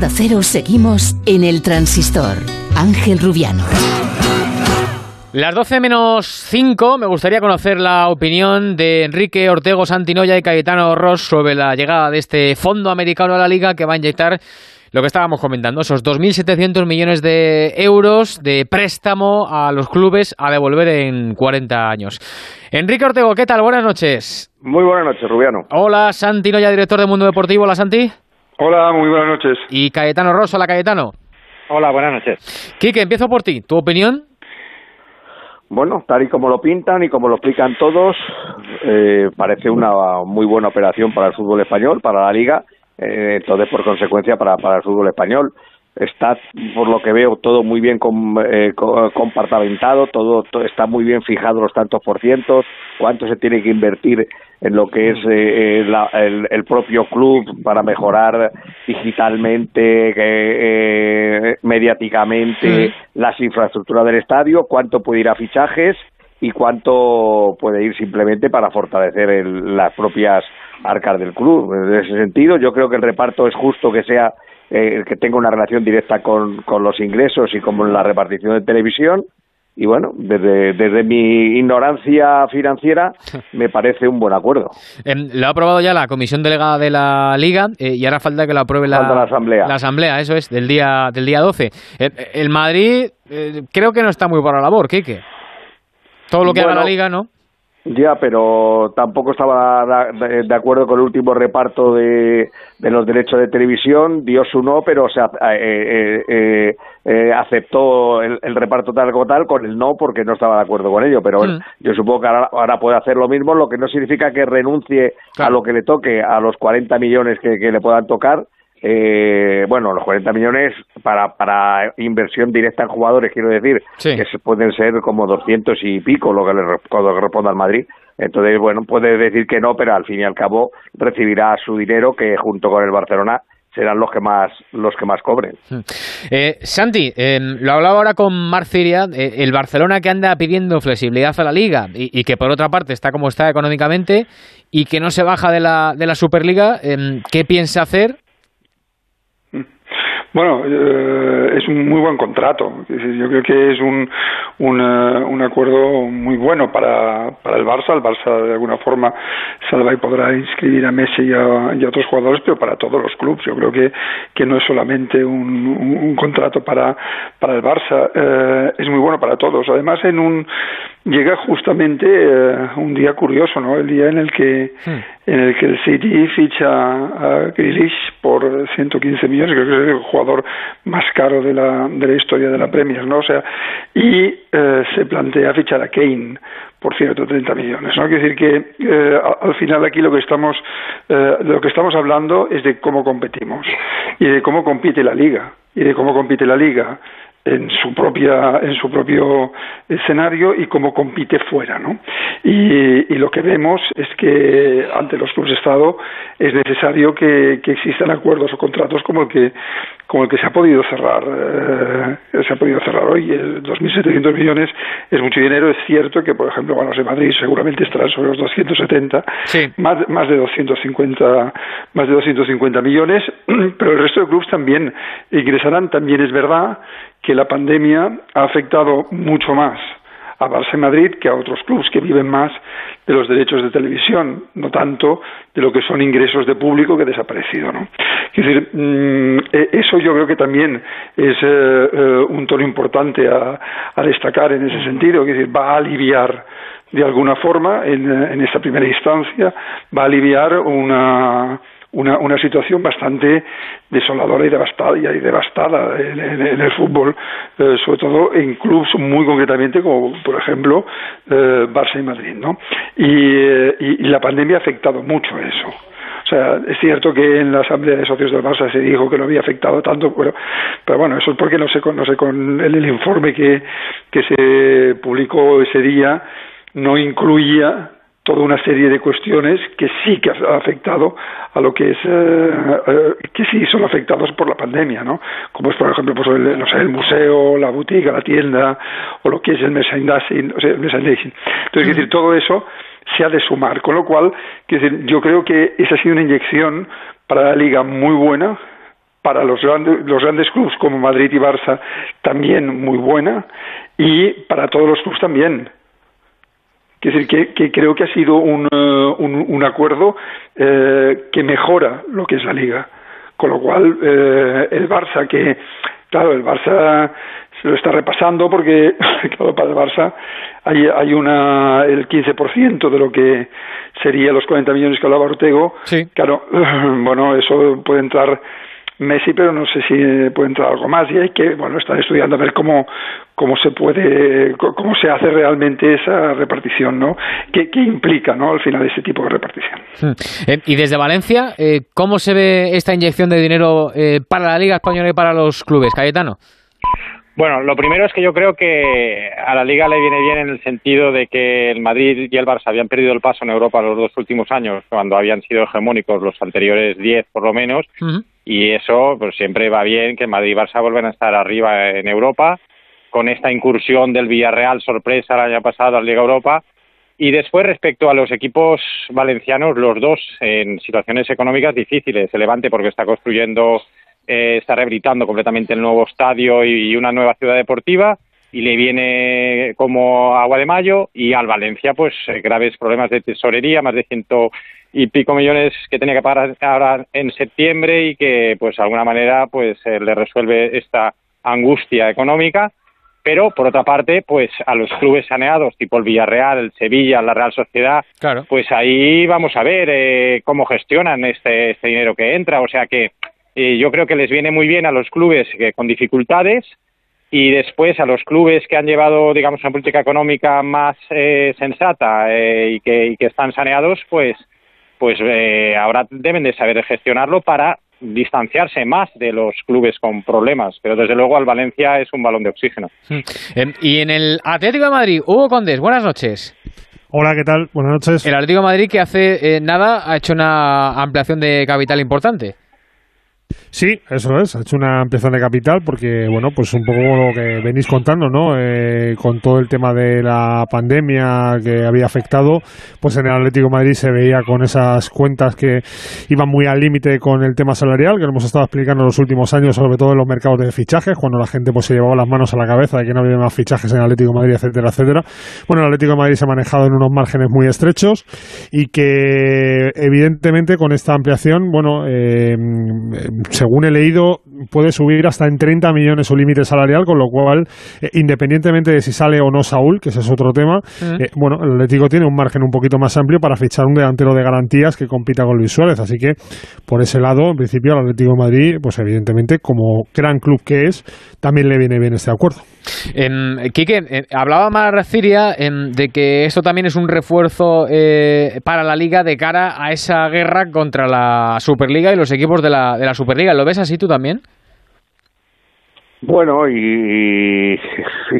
Onda Cero seguimos en el transistor. Ángel Rubiano. Las 12 menos 5, me gustaría conocer la opinión de Enrique Ortego Santinoya y Cayetano Ross sobre la llegada de este fondo americano a la liga que va a inyectar lo que estábamos comentando, esos 2.700 millones de euros de préstamo a los clubes a devolver en 40 años. Enrique Ortego, ¿qué tal? Buenas noches. Muy buenas noches, Rubiano. Hola, Santi Noya, director de Mundo Deportivo. Hola, Santi. Hola, muy buenas noches. Y Cayetano Ross. Hola, Cayetano. Hola, buenas noches. Quique, empiezo por ti. ¿Tu opinión? Bueno, tal y como lo pintan y como lo explican todos, eh, parece una muy buena operación para el fútbol español, para la liga, eh, entonces por consecuencia para, para el fútbol español. Está, por lo que veo, todo muy bien eh, compartamentado, todo, está muy bien fijado los tantos por cientos, cuánto se tiene que invertir en lo que es eh, el, el, propio club para mejorar digitalmente, eh, mediáticamente las infraestructuras del estadio, cuánto puede ir a fichajes y cuánto puede ir simplemente para fortalecer las propias arcas del club. En ese sentido, yo creo que el reparto es justo que sea eh, que tenga una relación directa con, con los ingresos y con la repartición de televisión. Y bueno, desde, desde mi ignorancia financiera me parece un buen acuerdo. Em, lo ha aprobado ya la comisión delegada de la Liga eh, y ahora falta que lo apruebe la, la, Asamblea. La Asamblea, eso es, del día, del día 12. Eh, el Madrid creo que no está muy por la labor, Kike. Todo lo que haga la Liga, ¿no? Ya, pero tampoco estaba de acuerdo con el último reparto de, de los derechos de televisión. Dio su no, pero se, eh, eh, eh, aceptó el, reparto tal como tal con el no porque no estaba de acuerdo con ello. Pero bueno, mm. yo supongo que ahora, puede hacer lo mismo, lo que no significa que renuncie a lo que le toque, a los 40 millones que le puedan tocar eh, bueno, los 40 millones para, para inversión directa en jugadores, quiero decir, que pueden ser como 200 y pico lo que le, responda al Madrid. Entonces, bueno, puede decir que no, pero al fin y al cabo recibirá su dinero que junto con el Barcelona serán los que más los que más cobren. Hmm. Eh, Santi, em, lo hablaba ahora con Marciria, eh, el Barcelona que anda pidiendo flexibilidad a la liga y, y, que por otra parte está como está económicamente y que no se baja de la, de la Superliga, em, ¿qué piensa hacer bueno, eh, es un muy buen contrato. Yo creo que es un, un, un acuerdo muy bueno para, para el Barça. El Barça, de alguna forma, salva y podrá inscribir a Messi y a, otros jugadores, pero para todos los clubes. Yo creo que, que no es solamente un, un, contrato para, para el Barça, eh, es muy bueno para todos. Además, en un llega justamente eh, un día curioso, ¿no? El día en el que hmm. en el que el City ficha a Grealish por 115 millones, creo que es el jugador más caro de la de la historia de la Premier, ¿no? O sea, y eh, se plantea fichar a Kane por 130 millones, ¿no? Quiere decir que eh, al final aquí lo que estamos lo que estamos hablando es de cómo competimos y de cómo compite la liga y de cómo compite la liga en su propia en su propio escenario y cómo compite fuera ¿no? y, lo que vemos es que ante los clubes de estado es necesario que, existan acuerdos o contratos como el que como el que se ha podido cerrar eh, se ha podido cerrar hoy. 2.700 millones es mucho dinero. Es cierto que por ejemplo bueno de Madrid seguramente estarán sobre los 270 más más de 250 más de 250 millones pero el resto de clubes también ingresarán. También es verdad que la pandemia ha afectado mucho más a Barça y Madrid que a otros clubes que viven más de los derechos de televisión, no tanto de lo que son ingresos de público que ha desaparecido. ¿no? Es decir, mm, e, eso yo creo que también es eh, eh, un tono importante a, destacar en ese sentido, es decir, va a aliviar de alguna forma en, en esta primera instancia, va a aliviar una una, una situación bastante desoladora y devastada, y devastada en, el fútbol, eh, sobre todo en clubes muy concretamente como por ejemplo eh, Barça y Madrid, ¿no? Eh, y, la pandemia ha afectado mucho eso. O sea, es cierto que en la asamblea de socios del Barça se dijo que no había afectado tanto, pero, pero bueno, eso es porque no sé, no sé con el, el informe que, que se publicó ese día no incluía toda una serie de cuestiones que sí que ha afectado a lo que es eh, eh, que sí son afectados por la pandemia, ¿no? Como es por ejemplo pues el, no sé, el museo, la boutique, la tienda o lo que es el merchandising, o sea, el merchandising. Entonces, decir, todo eso se ha de sumar, con lo cual, decir, yo creo que esa ha sido una inyección para la liga muy buena para los grandes, los grandes clubes como Madrid y Barça también muy buena y para todos los clubes también. Es decir, que, creo que ha sido un, eh, un, acuerdo eh, que mejora lo que es la liga. Con lo cual, eh, el Barça, que, claro, el Barça se lo está repasando porque, claro, para el Barça hay, hay una, el 15% de lo que sería los 40 millones que hablaba Ortego. Sí. Claro, bueno, eso puede entrar Messi, pero no sé si puede entrar algo más y hay que, bueno, estar estudiando a ver cómo, cómo se puede, cómo se hace realmente esa repartición, ¿no? ¿Qué, implica, ¿no? Al final ese tipo de repartición. Hmm. Eh, y desde Valencia, eh, ¿cómo se ve esta inyección de dinero eh, para la Liga Española y para los clubes, Cayetano? Bueno, lo primero es que yo creo que a la Liga le viene bien en el sentido de que el Madrid y el Barça habían perdido el paso en Europa los dos últimos años, cuando habían sido hegemónicos los anteriores diez por lo menos, y eso pues siempre va bien que Madrid y Barça vuelvan a estar arriba en Europa, con esta incursión del Villarreal sorpresa el año pasado a Liga Europa, y después, respecto a los equipos valencianos, los dos en situaciones económicas difíciles. El Levante porque está construyendo eh, está rehabilitando completamente el nuevo estadio y una nueva ciudad deportiva y le viene como agua de mayo y al Valencia pues eh, graves problemas de tesorería, más de ciento y pico millones que tenía que pagar ahora en septiembre y que pues de alguna manera pues eh, le resuelve esta angustia económica. Pero por otra parte pues a los clubes saneados tipo el Villarreal, el Sevilla, la Real Sociedad pues ahí vamos a ver cómo gestionan este, este dinero que entra. O sea que yo creo que les viene muy bien a los clubes con dificultades y después a los clubes que han llevado, digamos, una política económica más eh, sensata eh, y, que, están saneados, pues, pues eh, ahora deben de saber gestionarlo para distanciarse más de los clubes con problemas. Pero desde luego al Valencia es un balón de oxígeno. Hmm. Em, y en el Atlético de Madrid, Hugo Condes, buenas noches. Hola, ¿qué tal? Buenas noches. El Atlético de Madrid que hace nada ha hecho una ampliación de capital importante. Sí, eso es. Ha hecho una ampliación de capital porque, bueno, pues un poco lo que venís contando, ¿no? Eh, con todo el tema de la pandemia que había afectado, pues en el Atlético Madrid se veía con esas cuentas que iban muy al límite con el tema salarial, que lo hemos estado explicando en los últimos años, sobre todo en los mercados de fichajes, cuando la gente pues se llevaba las manos a la cabeza de que no había más fichajes en Atlético Madrid, etcétera, etcétera. Bueno, el Atlético de Madrid se ha manejado en unos márgenes muy estrechos y que, evidentemente, con esta ampliación, bueno, eh, según he leído, puede subir hasta en 30 millones su límite salarial, con lo cual, eh, independientemente de si sale o no Saúl, que ese es otro tema, mm. eh, bueno, el Atlético tiene un margen un poquito más amplio para fichar un delantero de garantías que compita con Luis Suárez. Así que, por ese lado, en principio, al Atlético de Madrid, pues evidentemente, como gran club que es, también le viene bien este acuerdo. Eh, Quique, hablaba más Ciria de que esto también es un refuerzo para la Liga de cara a esa guerra contra la Superliga y los equipos de la, de la Superliga. ¿Lo ves así tú también? Bueno, y,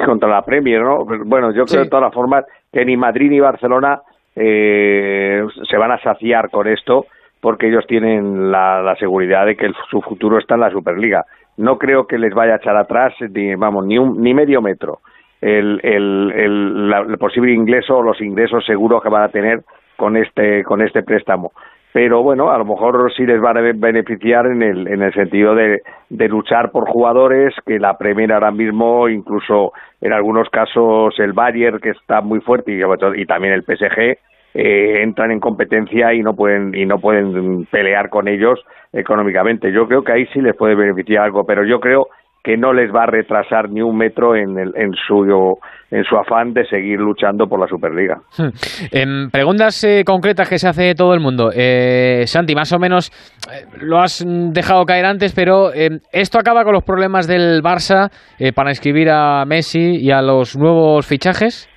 contra la Premier, ¿no? Bueno, yo creo de todas formas que ni Madrid ni Barcelona eh, se van a saciar con esto porque ellos tienen la, seguridad de que su futuro está en la Superliga. No creo que les vaya a echar atrás ni, vamos, ni, un, ni medio metro el, el, el, el posible ingreso o los ingresos seguros que van a tener con este, con este préstamo pero bueno, a lo mejor sí les va a beneficiar en el, en el sentido de, de luchar por jugadores que la Premier ahora mismo, incluso en algunos casos el Bayern, que está muy fuerte, y, y también el PSG, eh, entran en competencia y no pueden y no pueden pelear con ellos económicamente. Yo creo que ahí sí les puede beneficiar algo, pero yo creo que no les va a retrasar ni un metro en, el, en, su, en su afán de seguir luchando por la Superliga. Hmm. En preguntas eh, concretas que se hace todo el mundo. Eh, Santi, más o menos eh, lo has dejado caer antes, pero ¿esto acaba con los problemas del Barça para inscribir a Messi y a los nuevos fichajes?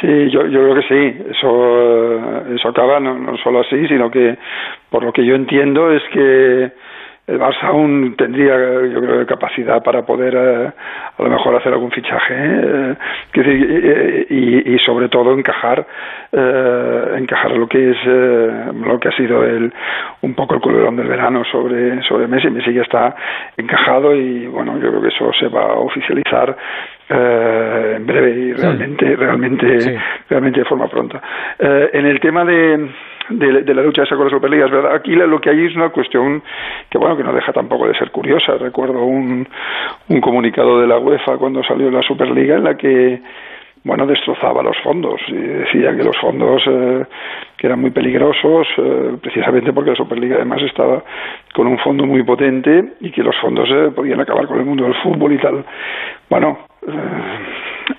Sí, yo, yo creo que sí. Eso, eso acaba no, no solo así, sino que por lo que yo entiendo es que el Barça aún tendría, yo creo, capacidad para poder eh, a lo mejor hacer algún fichaje eh, y, y, sobre todo encajar eh, encajar lo que es eh, lo que ha sido el un poco el culebrón del verano sobre sobre Messi. Messi ya está encajado y bueno, yo creo que eso se va a oficializar en breve y realmente realmente realmente de forma pronta. en el tema de de, la lucha esa con la Superliga. Es verdad, aquí lo que hay es una cuestión que, bueno, que no deja tampoco de ser curiosa. Recuerdo un, un comunicado de la UEFA cuando salió la Superliga en la que bueno, destrozaba los fondos y decía que los fondos eh, que eran muy peligrosos, eh, precisamente porque la Superliga además estaba con un fondo muy potente y que los fondos eh, podían acabar con el mundo del fútbol y tal. Bueno,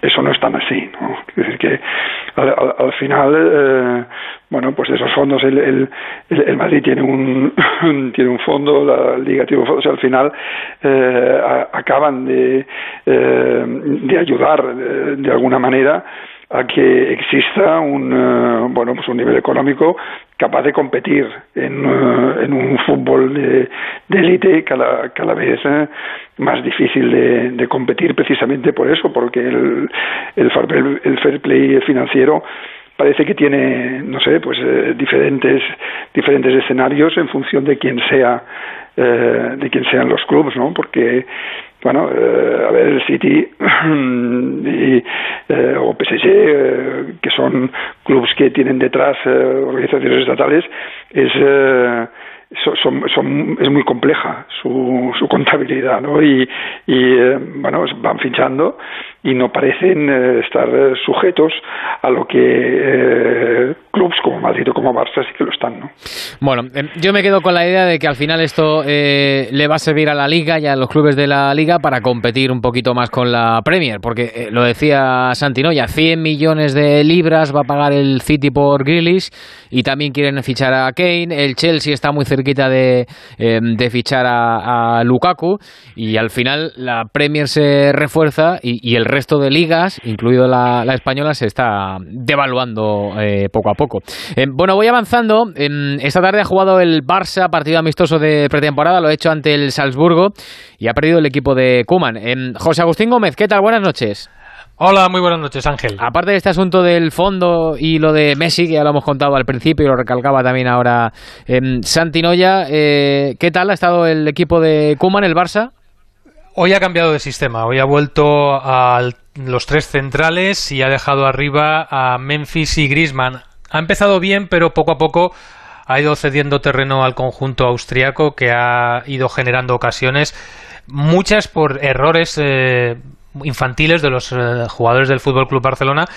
eso no es tan así, ¿no? Es decir, que al, final, eh, bueno, pues esos fondos el, el, el, Madrid tiene un, tiene un fondo, la Liga tiene un fondo, o sea, al final eh, acaban de, eh, de ayudar de, de alguna manera a que exista un eh, bueno pues un nivel económico capaz de competir en, eh, en un fútbol de élite cada, cada vez eh, más difícil de, competir precisamente por eso porque el, el, el fair play financiero parece que tiene no sé pues diferentes diferentes escenarios en función de quién sea de quién sean los clubes no porque bueno, eh, a ver, el City y, eh, o PSG, eh, que son clubes que tienen detrás eh, organizaciones estatales, es son, son, es muy compleja su, su contabilidad, ¿no? Y, y eh, bueno, van fichando y no parecen eh, estar sujetos a lo que eh, clubes como Madrid o como Barça sí que lo están, ¿no? Bueno, yo me quedo con la idea de que al final esto le va a servir a la Liga y a los clubes de la Liga para competir un poquito más con la Premier, porque lo decía Santino, ya 100 millones de libras va a pagar el City por Grealish y también quieren fichar a Kane, el Chelsea está muy cerca de, em, de fichar a, Lukaku y al final la Premier se refuerza y, el resto de ligas, incluido la, española, se está devaluando eh, poco a poco. Em, bueno, voy avanzando. Em, esta tarde ha jugado el Barça, partido amistoso de pretemporada, lo ha hecho ante el Salzburgo y ha perdido el equipo de Kuman. José Agustín Gómez, ¿qué tal? Buenas noches. Hola, muy buenas noches, Ángel. Aparte de este asunto del fondo y lo de Messi, que ya lo hemos contado al principio y lo recalcaba también ahora eh, Noya, eh, ¿qué tal ha estado el equipo de Kuman, el Barça? Hoy ha cambiado de sistema, hoy ha vuelto a los tres centrales y ha dejado arriba a Memphis y Griezmann. Ha empezado bien, pero poco a poco ha ido cediendo terreno al conjunto austriaco que ha ido generando ocasiones, muchas por errores eh, infantiles de los eh, jugadores del Fútbol Club Barcelona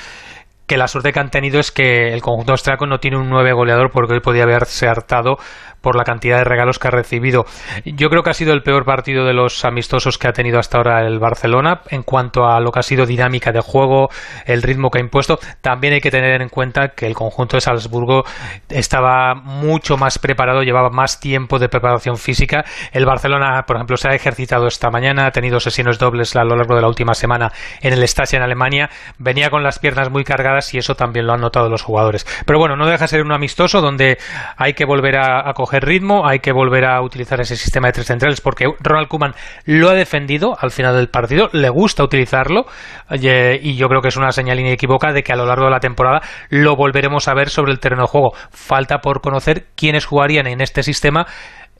que la suerte que han tenido es que el conjunto austriaco no tiene un nueve goleador porque hoy podía haberse hartado por la cantidad de regalos que ha recibido. Yo creo que ha sido el peor partido de los amistosos que ha tenido hasta ahora el Barcelona en cuanto a lo que ha sido dinámica de juego, el ritmo que ha impuesto. También hay que tener en cuenta que el conjunto de Salzburgo estaba mucho más preparado, llevaba más tiempo de preparación física. El Barcelona, por ejemplo, se ha ejercitado esta mañana, ha tenido sesiones dobles a lo largo de la última semana en el Stasi en Alemania, venía con las piernas muy cargadas y eso también lo han notado los jugadores. Pero bueno, no deja de ser un amistoso donde hay que volver a, coger ritmo, hay que volver a utilizar ese sistema de tres centrales porque Ronald Koeman lo ha defendido al final del partido, le gusta utilizarlo y yo creo que es una señal inequívoca de que a lo largo de la temporada lo volveremos a ver sobre el terreno de juego. Falta por conocer quiénes jugarían en este sistema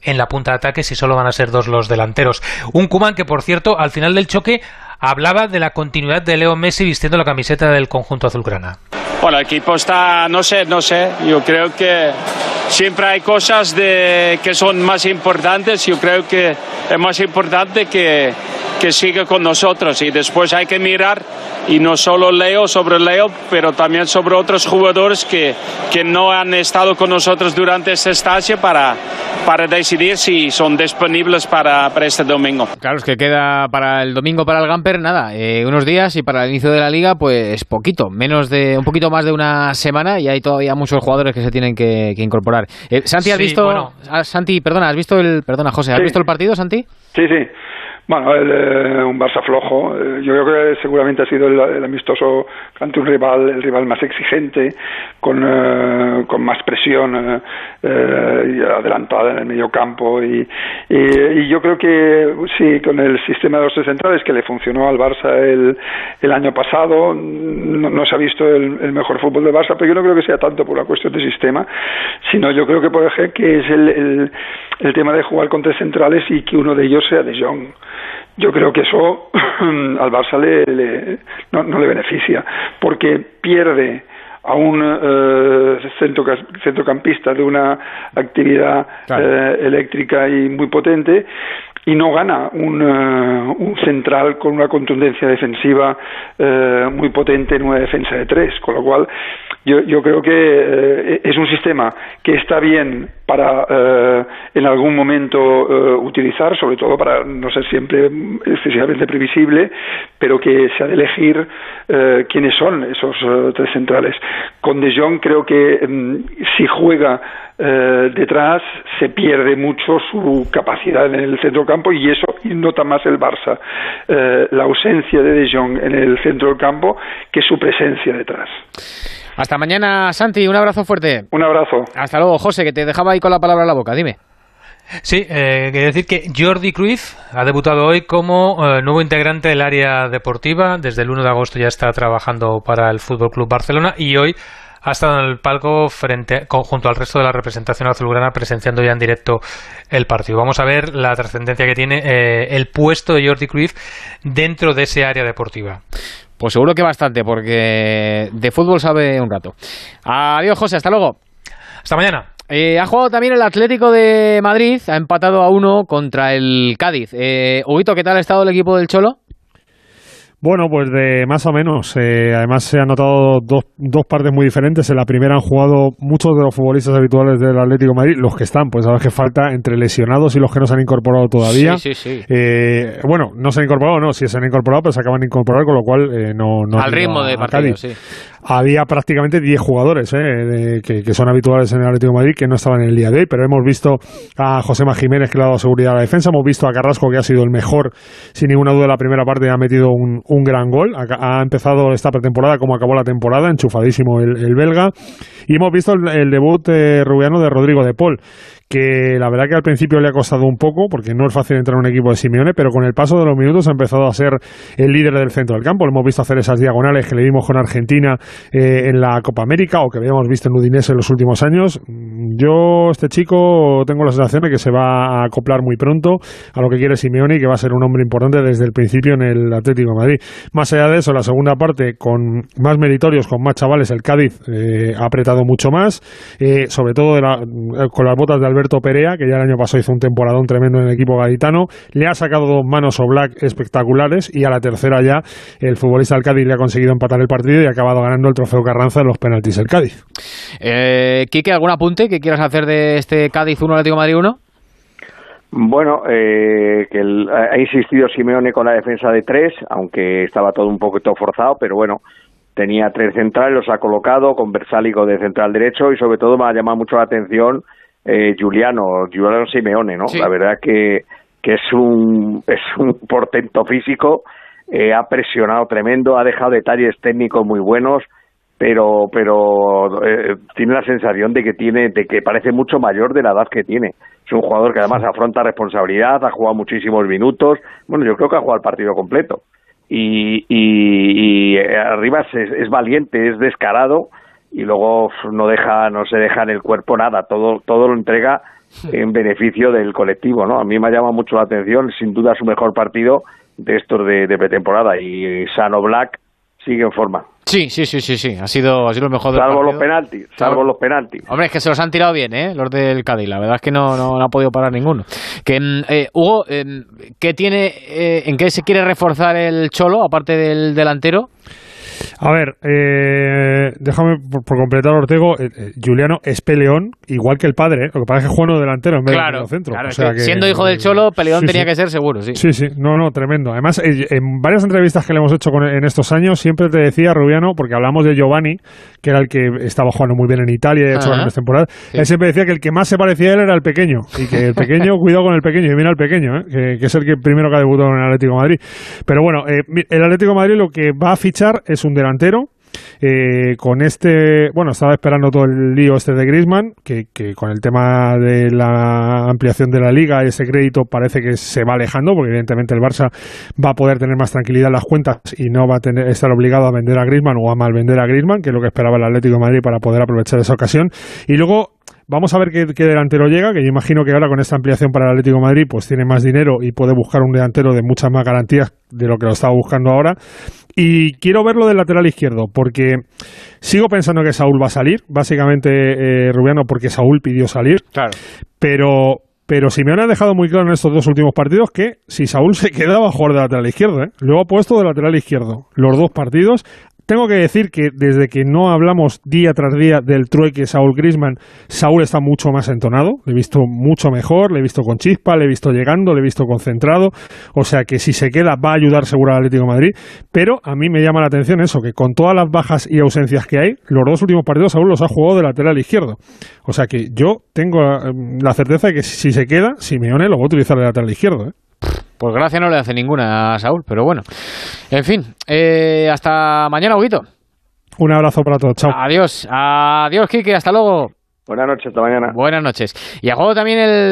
en la punta de ataque si solo van a ser dos los delanteros. Un Kuman que, por cierto, al final del choque hablaba de la continuidad de Leo Messi vistiendo la camiseta del conjunto azulgrana. Bueno, el equipo está, no sé, no sé, yo creo que siempre hay cosas de, que son más importantes, yo creo que es más importante que, que siga con nosotros y después hay que mirar y no solo Leo sobre Leo, pero también sobre otros jugadores que, que no han estado con nosotros durante esta estancia para, para decidir si son disponibles para, para este domingo. Claro, es que queda para el domingo para el Gamper, nada, eh, unos días y para el inicio de la liga, pues poquito, menos de un poquito más de una semana y hay todavía muchos jugadores que se tienen que, incorporar. Eh, Santi, ¿has visto, ah, Santi, perdona, ¿has visto el, perdona, José, ¿has visto el partido, Santi? Sí, sí. Bueno, el, eh, un Barça flojo. Eh, yo creo que seguramente ha sido el, amistoso ante un rival, el rival más exigente, con, eh, con más presión eh, adelantada en el medio campo. Y, y, yo creo que sí, con el sistema de los tres centrales que le funcionó al Barça el, el año pasado, no, se ha visto el, el, mejor fútbol de Barça, pero yo no creo que sea tanto por la cuestión de sistema, sino yo creo que, por ejemplo, que es el, el, el tema de jugar con tres centrales y que uno de ellos sea de Jong yo creo que eso al Barça le, no, le beneficia, porque pierde a un eh, centrocampista de una actividad eh, eléctrica y muy potente y no gana un, eh, un, central con una contundencia defensiva eh, muy potente en una defensa de tres, con lo cual yo, yo creo que eh, es un sistema que está bien para eh, en algún momento eh, utilizar, sobre todo para no ser siempre excesivamente previsible, pero que se ha de elegir eh, quiénes son esos eh, tres centrales. Con De Jong creo que mm, si juega eh, detrás se pierde mucho su capacidad en el centrocampo y eso nota más el Barça la ausencia de De Jong en el centro del campo que su presencia detrás. Hasta mañana, Santi. Un abrazo fuerte. Un abrazo. Hasta luego, José, que te dejaba ahí con la palabra en la boca. Dime. Sí, eh, quería decir que Jordi Cruyff ha debutado hoy como eh, nuevo integrante del área deportiva. Desde el 1 de agosto ya está trabajando para el Fútbol Club Barcelona y hoy ha estado en el palco frente, junto al resto de la representación azulgrana presenciando ya en directo el partido. Vamos a ver la trascendencia que tiene eh, el puesto de Jordi Cruyff dentro de ese área deportiva. Pues seguro que bastante, porque de fútbol sabe un rato. Adiós, José, hasta luego. Hasta mañana. Eh, ha jugado también el Atlético de Madrid, ha empatado a uno contra el Cádiz. Eh, Huguito, ¿qué tal ha estado el equipo del Cholo? Bueno, pues de más o menos. Eh, además se han notado dos, dos partes muy diferentes. En la primera han jugado muchos de los futbolistas habituales del Atlético de Madrid, los que están, pues ver que falta entre lesionados y los que no se han incorporado todavía. Sí, sí, sí. Eh, bueno, no se han incorporado, no, sí se han incorporado, pero se acaban de incorporar, con lo cual eh, no, no Al ritmo a- de partido, sí. Había prácticamente 10 jugadores eh, de- que, son habituales en el Atlético de Madrid que no estaban en el día de hoy, pero hemos visto a José Jiménez que le ha dado seguridad a la defensa, hemos visto a Carrasco que ha sido el mejor, sin ninguna duda, la primera parte ha metido un, un gran gol, ha, empezado esta pretemporada como acabó la temporada, enchufadísimo el, el belga, y hemos visto el, el debut eh, rubiano de Rodrigo de Paul que la verdad que al principio le ha costado un poco, porque no es fácil entrar en un equipo de Simeone, pero con el paso de los minutos ha empezado a ser el líder del centro del campo. Lo hemos visto hacer esas diagonales que le vimos con Argentina eh, en la Copa América o que habíamos visto en Udinese en los últimos años. Yo, este chico, tengo la sensación de que se va a acoplar muy pronto a lo que quiere Simeone y que va a ser un hombre importante desde el principio en el Atlético de Madrid. Más allá de eso, la segunda parte, con más meritorios, con más chavales, el Cádiz eh, ha apretado mucho más, eh, sobre todo con las botas de Alberto Perea, que ya el año pasado hizo un temporadón tremendo en el equipo gaditano, le ha sacado dos manos o black espectaculares y a la tercera ya el futbolista del Cádiz le ha conseguido empatar el partido y ha acabado ganando el trofeo Carranza en los penaltis el Cádiz. Eh, Quique, ¿algún apunte que quieras hacer de este Cádiz 1 Atlético Madrid 1? Bueno, eh, que el- ha insistido Simeone con la defensa de tres, aunque estaba todo un poquito forzado, pero bueno, tenía tres centrales, los ha colocado con Versálico de central derecho y sobre todo me ha llamado mucho la atención eh, Juliano, Juliano Simeone, ¿no? Sí. La verdad que, que es un es un portento físico, eh, ha presionado tremendo, ha dejado detalles técnicos muy buenos, pero pero eh, tiene la sensación de que tiene de que parece mucho mayor de la edad que tiene. Es un jugador que además afronta responsabilidad, ha jugado muchísimos minutos. Bueno, yo creo que ha jugado el partido completo. Y, y, y, eh, arriba es, es valiente, es descarado y luego no deja no se deja en el cuerpo nada, todo todo lo entrega en beneficio del colectivo, ¿no? A mí me ha llamado mucho la atención, sin duda su mejor partido de estos de, de pretemporada y Sano Black sigue en forma. Sí, sí, sí, sí, sí. Ha sido, ha sido lo mejor Salvo los penaltis, salvo los penaltis. Hombre, es que se los han tirado bien, ¿eh? Los del Cádiz. La verdad es que no, no, no ha podido parar ninguno. Que, mm, eh, Hugo, eh, ¿qué tiene, eh, ¿en qué se quiere reforzar el Cholo, aparte del delantero? A ver, eh, déjame por, por completar, Ortego. eh, eh, Juliano es peleón, igual que el padre. ¿eh? Lo que pasa es que juega delantero en vez Claro, de centro. claro, O sea que siendo hijo del Cholo, Peleón Sí, tenía sí. que ser seguro, sí. Sí, sí, no, no, tremendo. Además, eh, en varias entrevistas que le hemos hecho con- en estos años, siempre te decía Rubiano, porque hablamos de Giovanni, que era el que estaba jugando muy bien en Italia y ha hecho grandes temporadas. Él siempre decía que el que más se parecía a él era el pequeño, y que el pequeño, cuidado con el pequeño, y mira el pequeño, ¿eh? que, que es el que primero que ha debutado en el Atlético de Madrid. Pero bueno, eh, el Atlético de Madrid lo que va a fichar es un delantero. Eh, con este, bueno, estaba esperando todo el lío este de Griezmann, que, que con el tema de la ampliación de la liga, ese crédito parece que se va alejando, porque evidentemente el Barça va a poder tener más tranquilidad en las cuentas y no va a tener, estar obligado a vender a Griezmann o a mal vender a Griezmann, que es lo que esperaba el Atlético de Madrid para poder aprovechar esa ocasión. Y luego Vamos a ver qué, qué delantero llega, que yo imagino que ahora con esta ampliación para el Atlético de Madrid pues tiene más dinero y puede buscar un delantero de muchas más garantías de lo que lo estaba buscando ahora. Y quiero verlo del lateral izquierdo, porque sigo pensando que Saúl va a salir, básicamente eh, Rubiano, porque Saúl pidió salir. Claro. Pero, pero Simeone ha dejado muy claro en estos dos últimos partidos que si Saúl se queda va a jugar de lateral izquierdo. ¿eh? Luego ha puesto de lateral izquierdo los dos partidos tengo que decir que desde que no hablamos día tras día del trueque Saúl Grisman, Saúl está mucho más entonado, le he visto mucho mejor, le he visto con chispa, le he visto llegando, le he visto concentrado, o sea que si se queda va a ayudar seguro al Atlético Madrid, pero a mí me llama la atención eso, que con todas las bajas y ausencias que hay, los dos últimos partidos Saúl los ha jugado de lateral izquierdo, o sea que yo tengo eh, la certeza de que si se queda, Simeone lo va a utilizar de lateral izquierdo. ¿eh? Pues gracia no le hace ninguna a Saúl, pero bueno. En fin, eh, hasta mañana, Huguito. Un abrazo para todos, chao. Adiós, adiós, Kike, hasta luego. Buenas noches, hasta mañana. Buenas noches. Y a juego también el